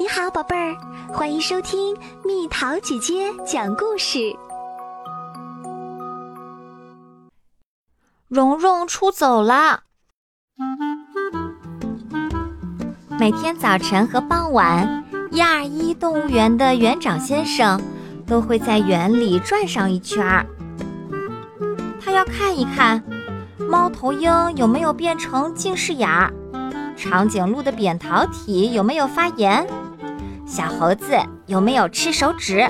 你好，宝贝儿，欢迎收听蜜桃姐姐讲故事。蓉蓉出走了。每天早晨和傍晚，一二一动物园的园长先生都会在园里转上一圈儿。他要看一看猫头鹰有没有变成近视眼儿，长颈鹿的扁桃体有没有发炎。小猴子有没有吃手指？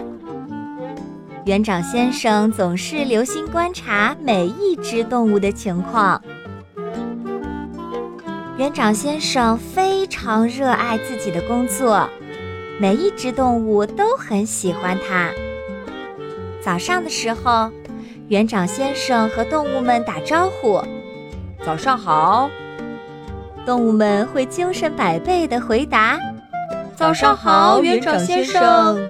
园长先生总是留心观察每一只动物的情况。园长先生非常热爱自己的工作，每一只动物都很喜欢他。早上的时候，园长先生和动物们打招呼：“早上好。”动物们会精神百倍地回答。早上好，园长先生。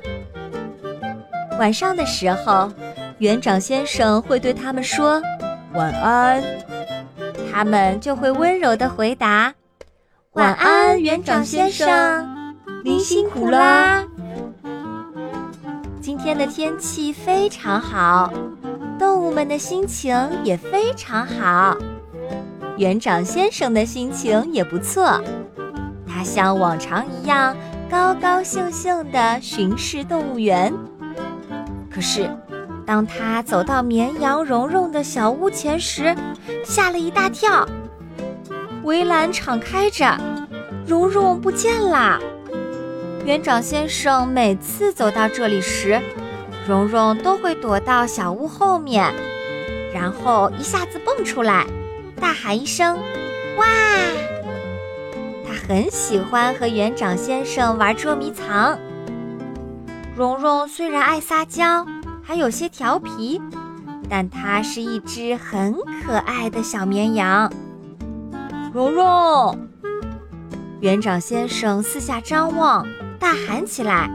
晚上的时候，园长先生会对他们说：“晚安。”他们就会温柔的回答：“晚安，园长先生，您辛苦啦。”今天的天气非常好，动物们的心情也非常好，园长先生的心情也不错，他像往常一样。高高兴兴地巡视动物园。可是，当他走到绵羊蓉蓉的小屋前时，吓了一大跳。围栏敞开着，蓉蓉不见了。园长先生每次走到这里时，蓉蓉都会躲到小屋后面，然后一下子蹦出来，大喊一声：“哇！”很喜欢和园长先生玩捉迷藏。蓉蓉虽然爱撒娇，还有些调皮，但它是一只很可爱的小绵羊。蓉蓉，园长先生四下张望，大喊起来：“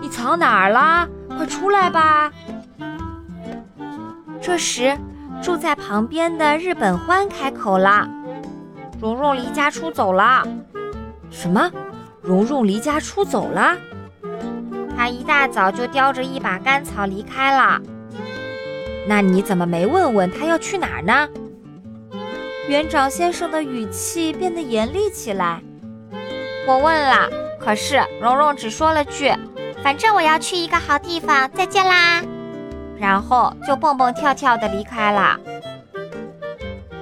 你藏哪儿啦？快出来吧！”这时，住在旁边的日本獾开口了。蓉蓉离家出走了。什么？蓉蓉离家出走了？她一大早就叼着一把干草离开了。那你怎么没问问她要去哪儿呢？园长先生的语气变得严厉起来。我问了，可是蓉蓉只说了句：“反正我要去一个好地方，再见啦。”然后就蹦蹦跳跳地离开了。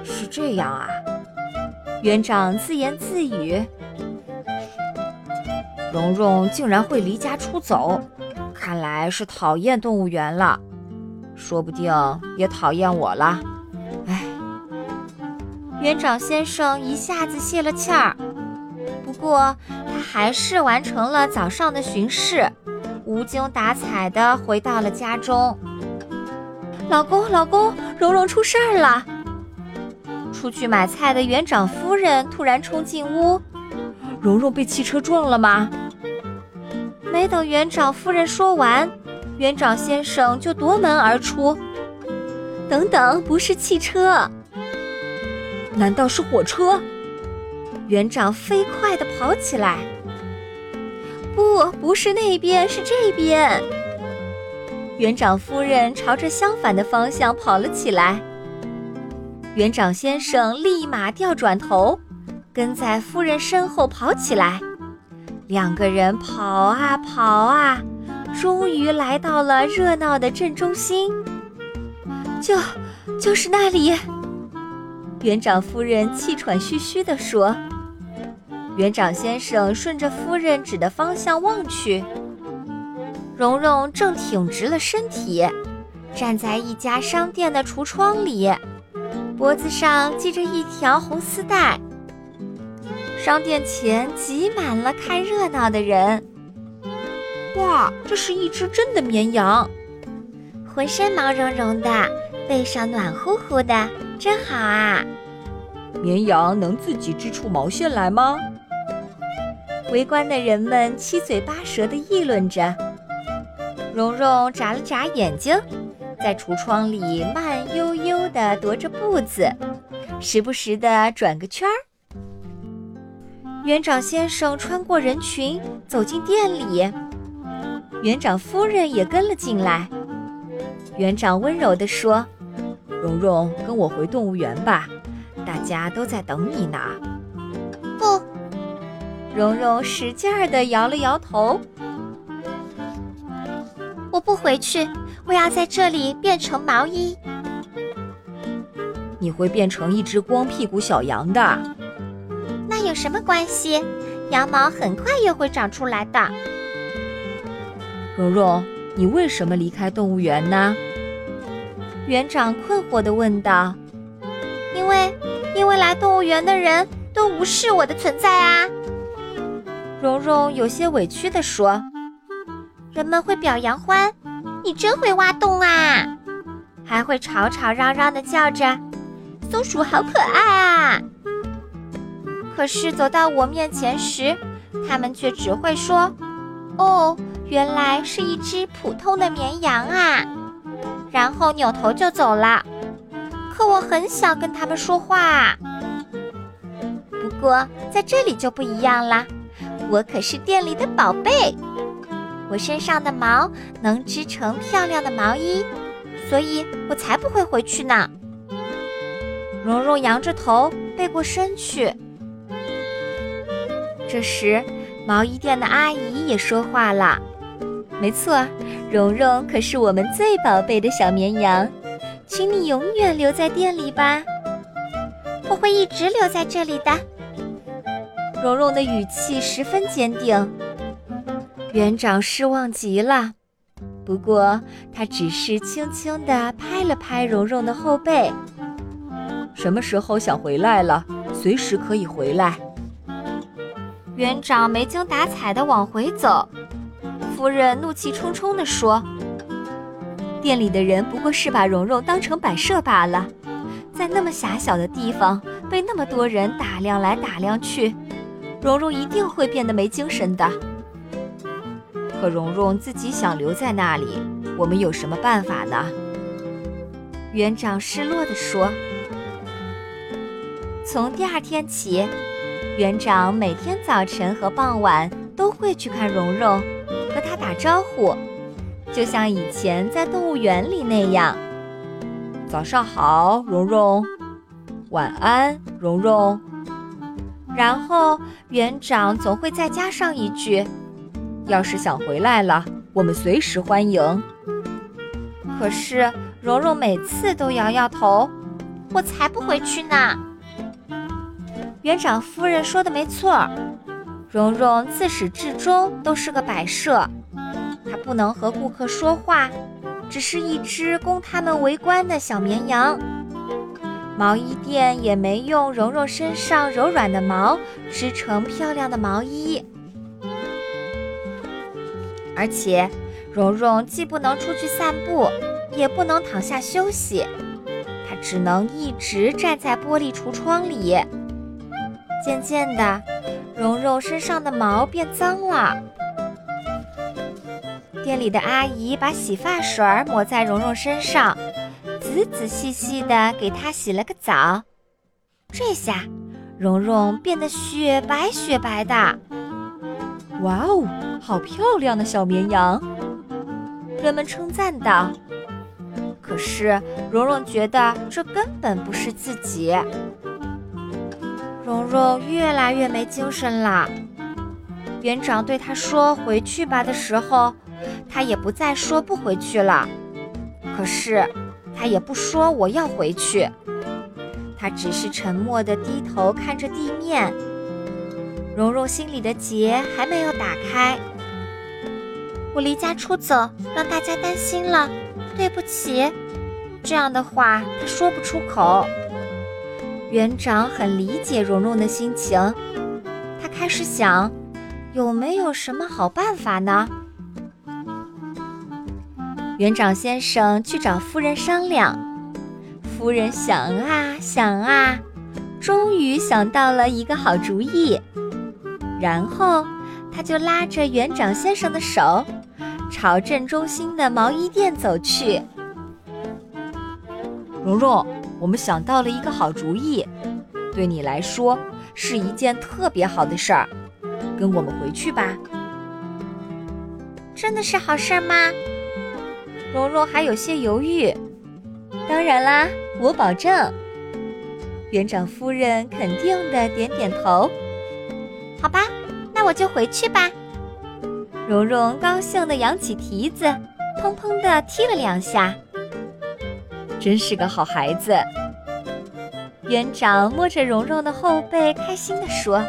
是这样啊。园长自言自语：“蓉蓉竟然会离家出走，看来是讨厌动物园了，说不定也讨厌我了。”哎，园长先生一下子泄了气儿。不过他还是完成了早上的巡视，无精打采地回到了家中。老公，老公，蓉蓉出事儿了。出去买菜的园长夫人突然冲进屋：“蓉蓉被汽车撞了吗？”没等园长夫人说完，园长先生就夺门而出。“等等，不是汽车，难道是火车？”园长飞快地跑起来。“不，不是那边，是这边。”园长夫人朝着相反的方向跑了起来。园长先生立马调转头，跟在夫人身后跑起来。两个人跑啊跑啊，终于来到了热闹的镇中心。就就是那里。园长夫人气喘吁吁地说。园长先生顺着夫人指的方向望去，蓉蓉正挺直了身体，站在一家商店的橱窗里。脖子上系着一条红丝带，商店前挤满了看热闹的人。哇，这是一只真的绵羊，浑身毛茸茸的，背上暖乎乎的，真好啊！绵羊能自己织出毛线来吗？围观的人们七嘴八舌地议论着。蓉蓉眨了眨眼睛。在橱窗里慢悠悠地踱着步子，时不时地转个圈儿。园长先生穿过人群走进店里，园长夫人也跟了进来。园长温柔地说：“蓉蓉，跟我回动物园吧，大家都在等你呢。”不，蓉蓉使劲儿地摇了摇头。我不回去，我要在这里变成毛衣。你会变成一只光屁股小羊的。那有什么关系？羊毛很快又会长出来的。蓉蓉，你为什么离开动物园呢？园长困惑地问道。因为，因为来动物园的人都无视我的存在啊。蓉蓉有些委屈地说。人们会表扬欢，你真会挖洞啊！还会吵吵嚷嚷地叫着，松鼠好可爱啊！可是走到我面前时，它们却只会说：“哦，原来是一只普通的绵羊啊！”然后扭头就走了。可我很想跟它们说话。不过在这里就不一样啦，我可是店里的宝贝。我身上的毛能织成漂亮的毛衣，所以我才不会回去呢。蓉蓉扬着头背过身去。这时，毛衣店的阿姨也说话了：“没错，蓉蓉可是我们最宝贝的小绵羊，请你永远留在店里吧。我会一直留在这里的。”蓉蓉的语气十分坚定。园长失望极了，不过他只是轻轻地拍了拍蓉蓉的后背。什么时候想回来了，随时可以回来。园长没精打采地往回走，夫人怒气冲冲地说：“店里的人不过是把蓉蓉当成摆设罢了，在那么狭小的地方被那么多人打量来打量去，蓉蓉一定会变得没精神的。”可蓉蓉自己想留在那里，我们有什么办法呢？园长失落地说：“从第二天起，园长每天早晨和傍晚都会去看蓉蓉，和她打招呼，就像以前在动物园里那样。早上好，蓉蓉。晚安，蓉蓉。然后园长总会再加上一句。”要是想回来了，我们随时欢迎。可是蓉蓉每次都摇摇头，我才不回去呢。园长夫人说的没错，蓉蓉自始至终都是个摆设，她不能和顾客说话，只是一只供他们围观的小绵羊。毛衣店也没用蓉蓉身上柔软的毛织成漂亮的毛衣。而且，蓉蓉既不能出去散步，也不能躺下休息，她只能一直站在玻璃橱窗里。渐渐的，蓉蓉身上的毛变脏了。店里的阿姨把洗发水抹在蓉蓉身上，仔仔细细地给她洗了个澡。这下，蓉蓉变得雪白雪白的。哇哦！好漂亮的小绵羊，人们称赞道。可是蓉蓉觉得这根本不是自己。蓉蓉越来越没精神了。园长对她说“回去吧”的时候，她也不再说不回去了。可是她也不说我要回去，她只是沉默地低头看着地面。蓉蓉心里的结还没有打开。我离家出走，让大家担心了，对不起。这样的话，他说不出口。园长很理解蓉蓉的心情，他开始想，有没有什么好办法呢？园长先生去找夫人商量，夫人想啊想啊，终于想到了一个好主意，然后他就拉着园长先生的手。朝镇中心的毛衣店走去。蓉蓉，我们想到了一个好主意。对你来说，是一件特别好的事儿。跟我们回去吧。真的是好事儿吗？蓉蓉还有些犹豫。当然啦，我保证。园长夫人肯定的点点头。好吧，那我就回去吧。蓉蓉高兴的扬起蹄子，砰砰的踢了两下。真是个好孩子。园长摸着蓉蓉的后背，开心地说：“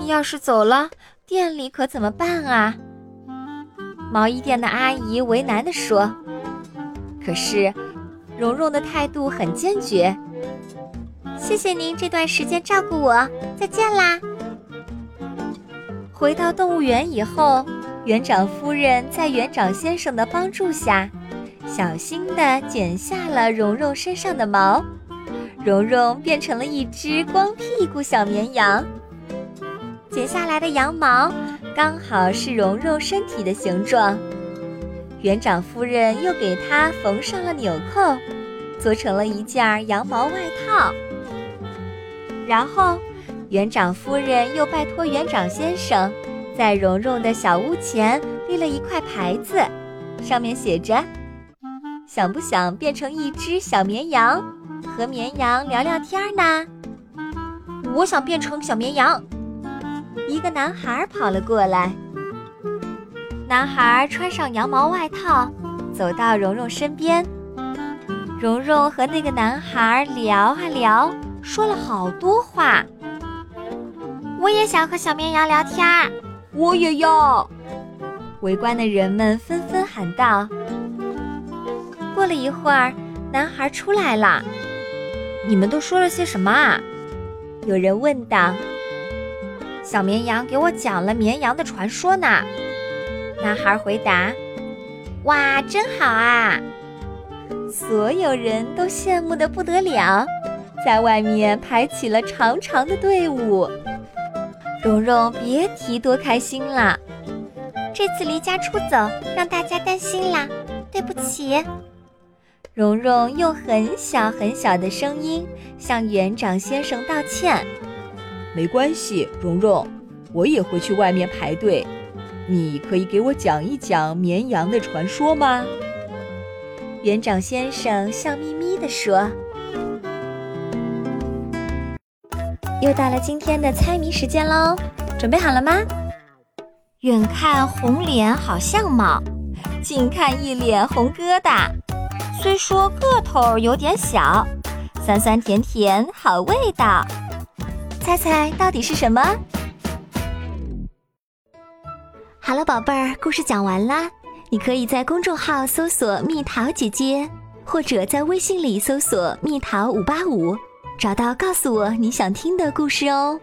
你要是走了，店里可怎么办啊？”毛衣店的阿姨为难地说：“可是，蓉蓉的态度很坚决。谢谢您这段时间照顾我，再见啦。”回到动物园以后，园长夫人在园长先生的帮助下。小心地剪下了蓉蓉身上的毛，蓉蓉变成了一只光屁股小绵羊。剪下来的羊毛刚好是蓉蓉身体的形状。园长夫人又给它缝上了纽扣，做成了一件羊毛外套。然后，园长夫人又拜托园长先生，在蓉蓉的小屋前立了一块牌子，上面写着。想不想变成一只小绵羊，和绵羊聊聊天呢？我想变成小绵羊。一个男孩跑了过来。男孩穿上羊毛外套，走到蓉蓉身边。蓉蓉和那个男孩聊啊聊，说了好多话。我也想和小绵羊聊天。我也要。围观的人们纷纷喊道。过了一会儿，男孩出来了。你们都说了些什么啊？有人问道。小绵羊给我讲了绵羊的传说呢。男孩回答：“哇，真好啊！”所有人都羡慕的不得了，在外面排起了长长的队伍。蓉蓉别提多开心了。这次离家出走，让大家担心啦，对不起。蓉蓉用很小很小的声音向园长先生道歉。没关系，蓉蓉，我也会去外面排队。你可以给我讲一讲绵羊的传说吗？园长先生笑眯眯地说。又到了今天的猜谜时间喽，准备好了吗？远看红脸好相貌，近看一脸红疙瘩。虽说个头有点小，酸酸甜甜好味道，猜猜到底是什么？好了，宝贝儿，故事讲完啦。你可以在公众号搜索“蜜桃姐姐”，或者在微信里搜索“蜜桃五八五”，找到告诉我你想听的故事哦。